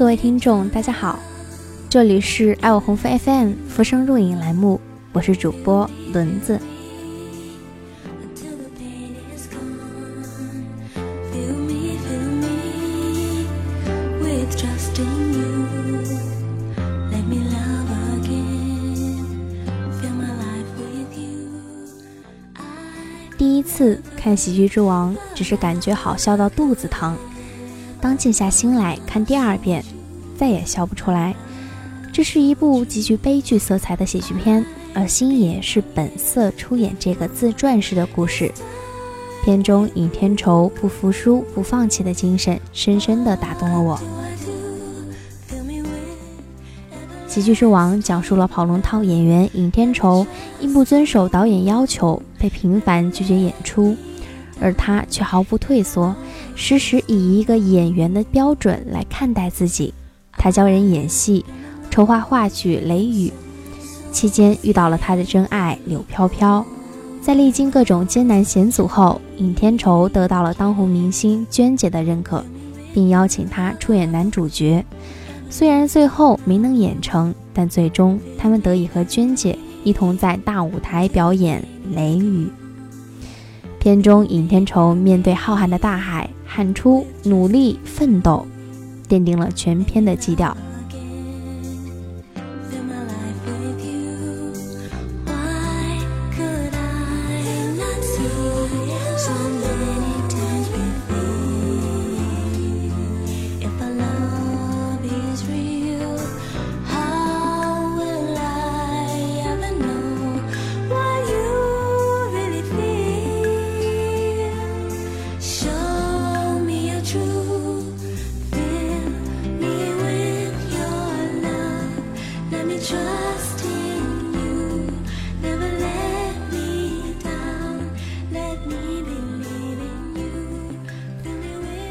各位听众，大家好，这里是爱我鸿福 FM 浮生若影栏目，我是主播轮子。第一次看《喜剧之王》，只是感觉好笑到肚子疼。当静下心来看第二遍，再也笑不出来。这是一部极具悲剧色彩的喜剧片，而星爷是本色出演这个自传式的故事。片中尹天仇不服输、不放弃的精神，深深地打动了我。《喜剧之王》讲述了跑龙套演员尹天仇因不遵守导演要求，被频繁拒绝演出，而他却毫不退缩。时时以一个演员的标准来看待自己，他教人演戏，筹划话剧《雷雨》，期间遇到了他的真爱柳飘飘。在历经各种艰难险阻后，尹天仇得到了当红明星娟姐的认可，并邀请他出演男主角。虽然最后没能演成，但最终他们得以和娟姐一同在大舞台表演《雷雨》。片中尹天仇面对浩瀚的大海。喊出努力奋斗，奠定了全篇的基调。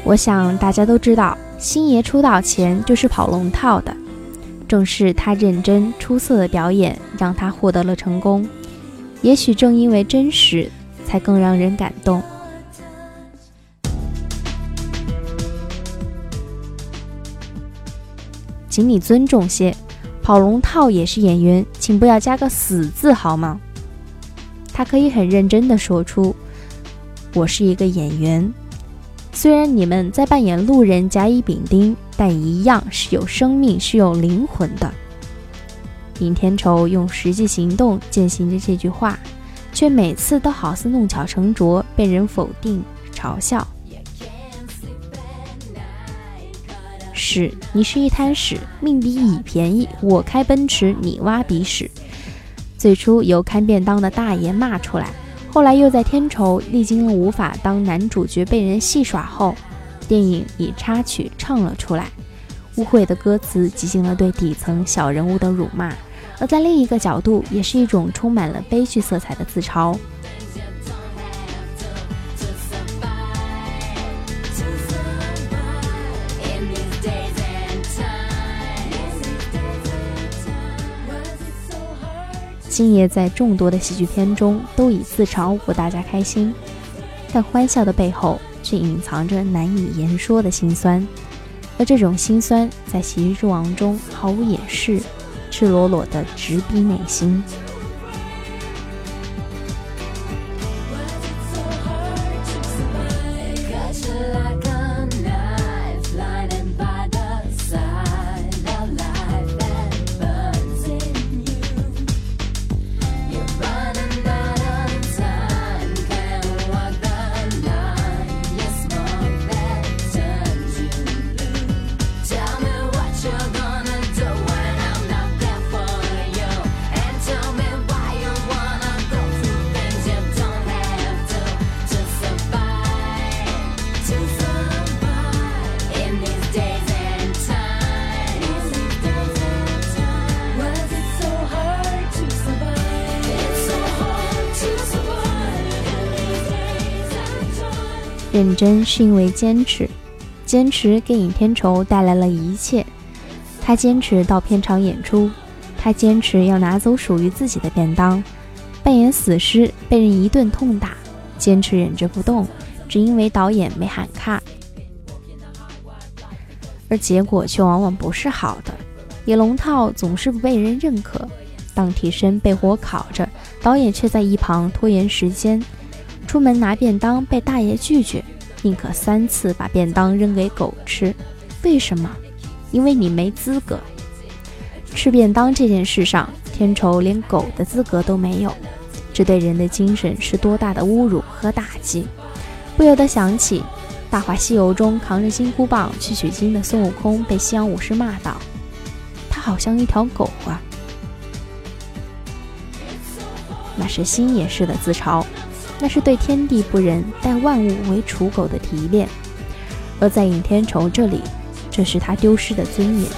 我想大家都知道，星爷出道前就是跑龙套的，正是他认真出色的表演让他获得了成功。也许正因为真实，才更让人感动。请你尊重些，跑龙套也是演员，请不要加个死字好吗？他可以很认真的说出：“我是一个演员。”虽然你们在扮演路人甲乙丙丁，但一样是有生命、是有灵魂的。尹天仇用实际行动践行着这句话，却每次都好似弄巧成拙，被人否定、嘲笑。屎，你是一滩屎，命比乙便宜，我开奔驰，你挖鼻屎。最初由看便当的大爷骂出来。后来又在天仇历经了无法当男主角被人戏耍后，电影以插曲唱了出来。污秽的歌词极尽了对底层小人物的辱骂，而在另一个角度，也是一种充满了悲剧色彩的自嘲。星爷在众多的喜剧片中都以自嘲博大家开心，但欢笑的背后却隐藏着难以言说的心酸，而这种心酸在《喜剧之王》中毫无掩饰，赤裸裸的直逼内心。认真是因为坚持，坚持给尹天仇带来了一切。他坚持到片场演出，他坚持要拿走属于自己的便当，扮演死尸被人一顿痛打，坚持忍着不动，只因为导演没喊卡。而结果却往往不是好的。野龙套总是不被人认可，当替身被火烤着，导演却在一旁拖延时间。出门拿便当被大爷拒绝，宁可三次把便当扔给狗吃。为什么？因为你没资格吃便当这件事上，天仇连狗的资格都没有。这对人的精神是多大的侮辱和打击！不由得想起《大话西游》中扛着金箍棒去取经的孙悟空被西洋武士骂道：“他好像一条狗啊！”那是星爷式的自嘲，那是对天地不仁、待万物为刍狗的提炼。而在尹天仇这里，这是他丢失的尊严。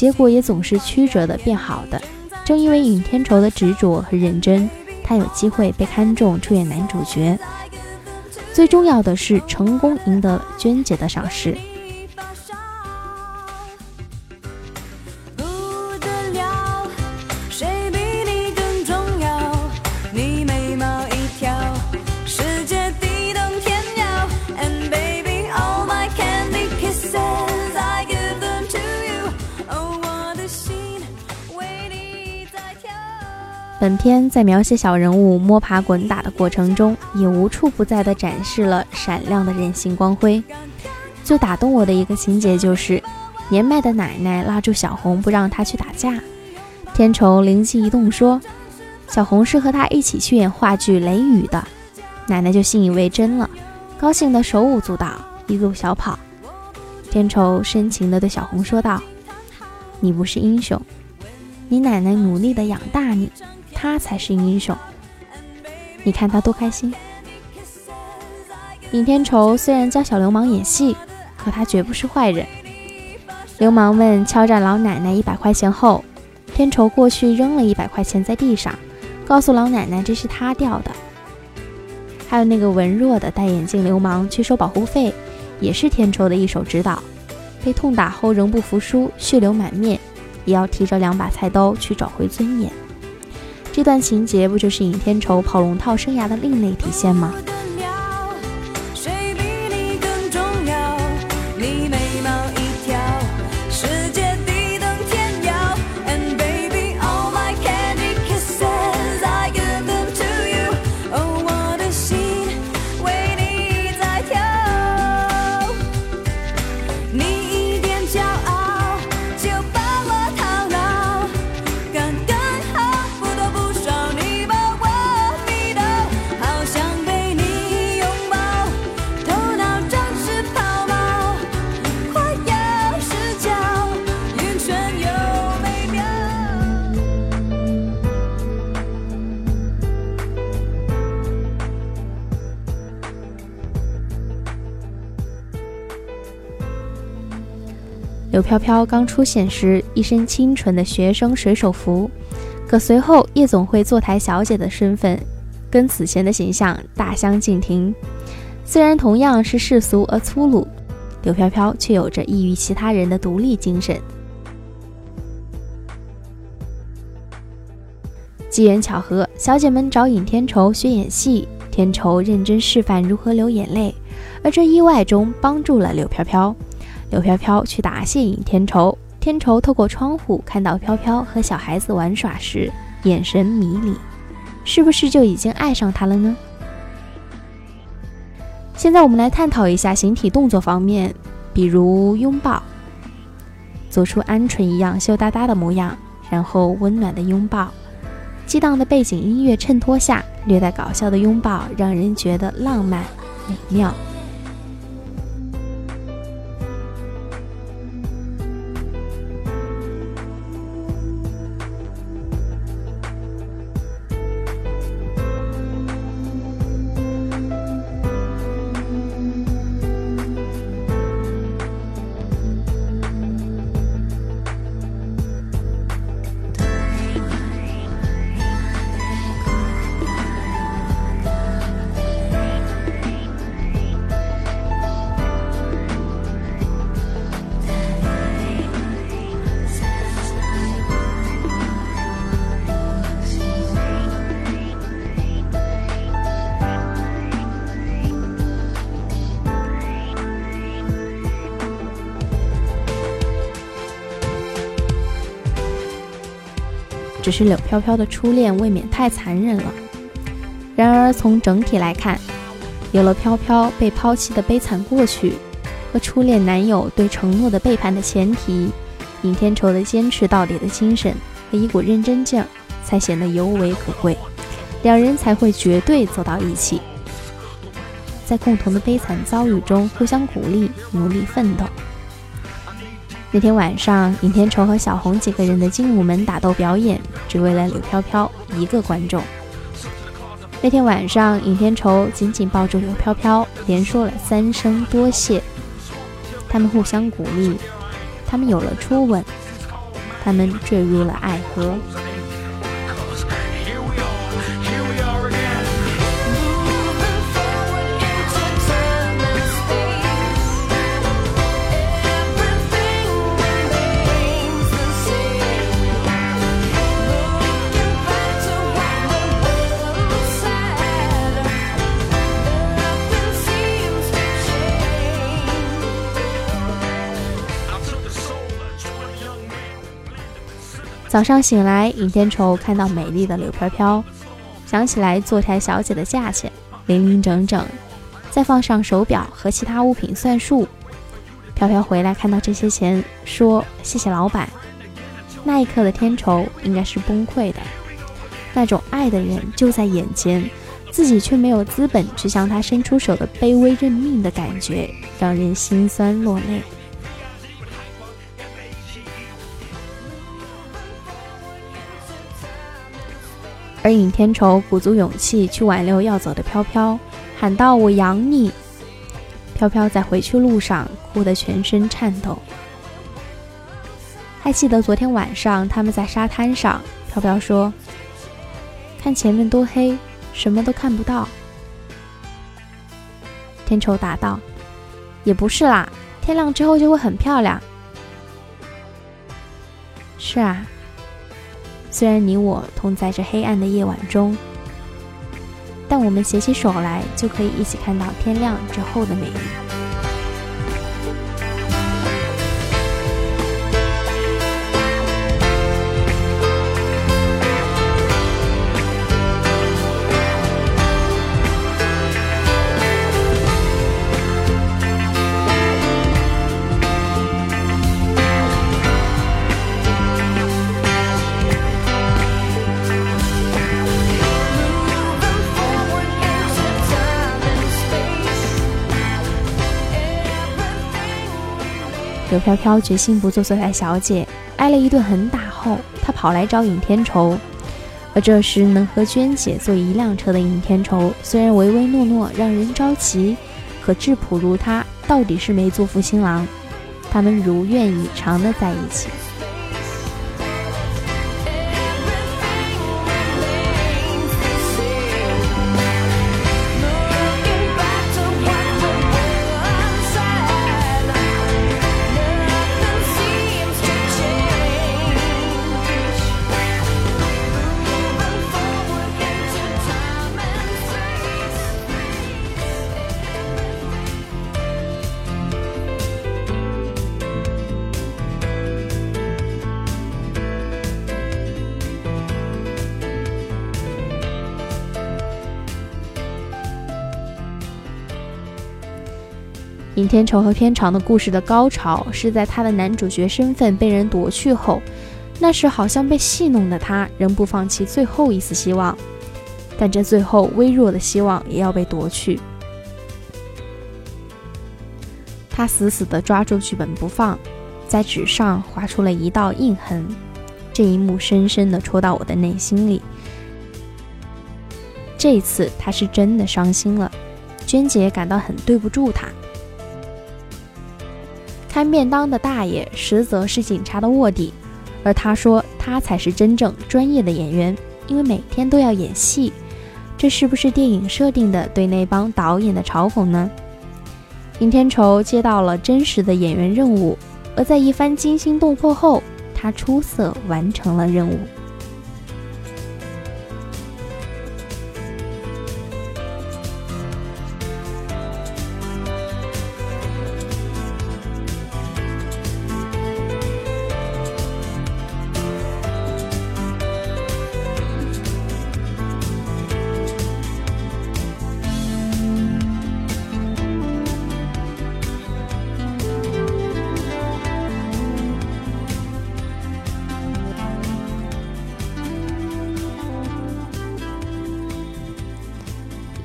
结果也总是曲折的变好的。正因为尹天仇的执着和认真，他有机会被看中出演男主角。最重要的是，成功赢得了娟姐的赏识。本片在描写小人物摸爬滚打的过程中，也无处不在地展示了闪亮的人性光辉。最打动我的一个情节就是，年迈的奶奶拉住小红不让她去打架，天仇灵机一动说：“小红是和他一起去演话剧《雷雨》的。”奶奶就信以为真了，高兴得手舞足蹈，一路小跑。天仇深情地对小红说道：“你不是英雄，你奶奶努力地养大你。”他才是英雄，你看他多开心。尹天仇虽然教小流氓演戏，可他绝不是坏人。流氓们敲诈老奶奶一百块钱后，天仇过去扔了一百块钱在地上，告诉老奶奶这是他掉的。还有那个文弱的戴眼镜流氓去收保护费，也是天仇的一手指导。被痛打后仍不服输，血流满面，也要提着两把菜刀去找回尊严。这段情节不就是尹天仇跑龙套生涯的另类体现吗？柳飘飘刚出现时，一身清纯的学生水手服，可随后夜总会坐台小姐的身份，跟此前的形象大相径庭。虽然同样是世俗而粗鲁，柳飘飘却有着异于其他人的独立精神。机缘巧合，小姐们找尹天仇学演戏，天仇认真示范如何流眼泪，而这意外中帮助了柳飘飘。柳飘飘去答谢尹天仇，天仇透过窗户看到飘飘和小孩子玩耍时，眼神迷离，是不是就已经爱上他了呢？现在我们来探讨一下形体动作方面，比如拥抱，做出鹌鹑一样羞答答的模样，然后温暖的拥抱，激荡的背景音乐衬托下，略带搞笑的拥抱，让人觉得浪漫美妙。只是柳飘飘的初恋未免太残忍了。然而从整体来看，有了飘飘被抛弃的悲惨过去，和初恋男友对承诺的背叛的前提，尹天仇的坚持到底的精神和一股认真劲儿，才显得尤为可贵，两人才会绝对走到一起，在共同的悲惨遭遇中互相鼓励，努力奋斗。那天晚上，尹天仇和小红几个人的精武门打斗表演，只为了柳飘飘一个观众。那天晚上，尹天仇紧紧抱住柳飘飘，连说了三声多谢。他们互相鼓励，他们有了初吻，他们坠入了爱河。早上醒来，尹天仇看到美丽的柳飘飘，想起来坐台小姐的价钱，零零整整，再放上手表和其他物品算数。飘飘回来看到这些钱，说谢谢老板。那一刻的天仇应该是崩溃的，那种爱的人就在眼前，自己却没有资本去向他伸出手的卑微认命的感觉，让人心酸落泪。而尹天仇鼓足勇气去挽留要走的飘飘，喊道：“我养你。”飘飘在回去路上哭得全身颤抖。还记得昨天晚上他们在沙滩上，飘飘说：“看前面多黑，什么都看不到。”天仇答道：“也不是啦，天亮之后就会很漂亮。”是啊。虽然你我同在这黑暗的夜晚中，但我们携起手来，就可以一起看到天亮之后的美丽。柳飘飘决心不做坐台小姐，挨了一顿狠打后，她跑来找尹天仇。而这时能和娟姐坐一辆车的尹天仇，虽然唯唯诺诺，让人着急，可质朴如他，到底是没做负新郎。他们如愿以偿的在一起。尹天仇和片场的故事的高潮是在他的男主角身份被人夺去后，那时好像被戏弄的他仍不放弃最后一丝希望，但这最后微弱的希望也要被夺去。他死死地抓住剧本不放，在纸上划出了一道印痕，这一幕深深地戳到我的内心里。这一次他是真的伤心了，娟姐感到很对不住他。开便当的大爷实则是警察的卧底，而他说他才是真正专业的演员，因为每天都要演戏。这是不是电影设定的对那帮导演的嘲讽呢？尹天仇接到了真实的演员任务，而在一番惊心动魄后，他出色完成了任务。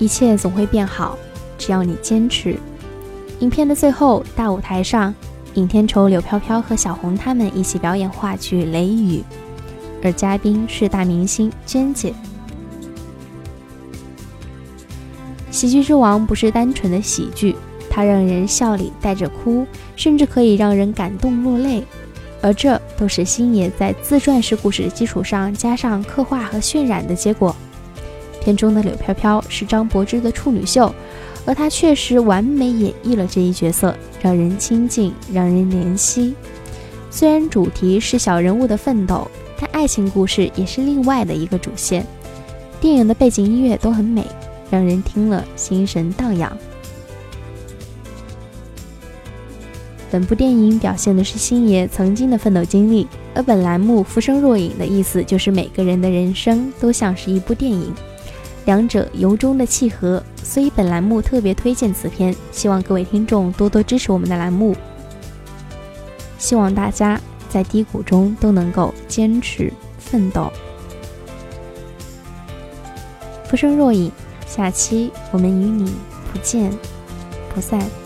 一切总会变好，只要你坚持。影片的最后，大舞台上，尹天仇、柳飘飘和小红他们一起表演话剧《雷雨》，而嘉宾是大明星娟姐。喜剧之王不是单纯的喜剧，它让人笑里带着哭，甚至可以让人感动落泪。而这都是星爷在自传式故事的基础上加上刻画和渲染的结果。片中的柳飘飘是张柏芝的处女秀，而她确实完美演绎了这一角色，让人亲近，让人怜惜。虽然主题是小人物的奋斗，但爱情故事也是另外的一个主线。电影的背景音乐都很美。让人听了心神荡漾。本部电影表现的是星爷曾经的奋斗经历，而本栏目“浮生若影”的意思就是每个人的人生都像是一部电影，两者由衷的契合，所以本栏目特别推荐此片，希望各位听众多多支持我们的栏目，希望大家在低谷中都能够坚持奋斗。浮生若影。下期我们与你不见不散。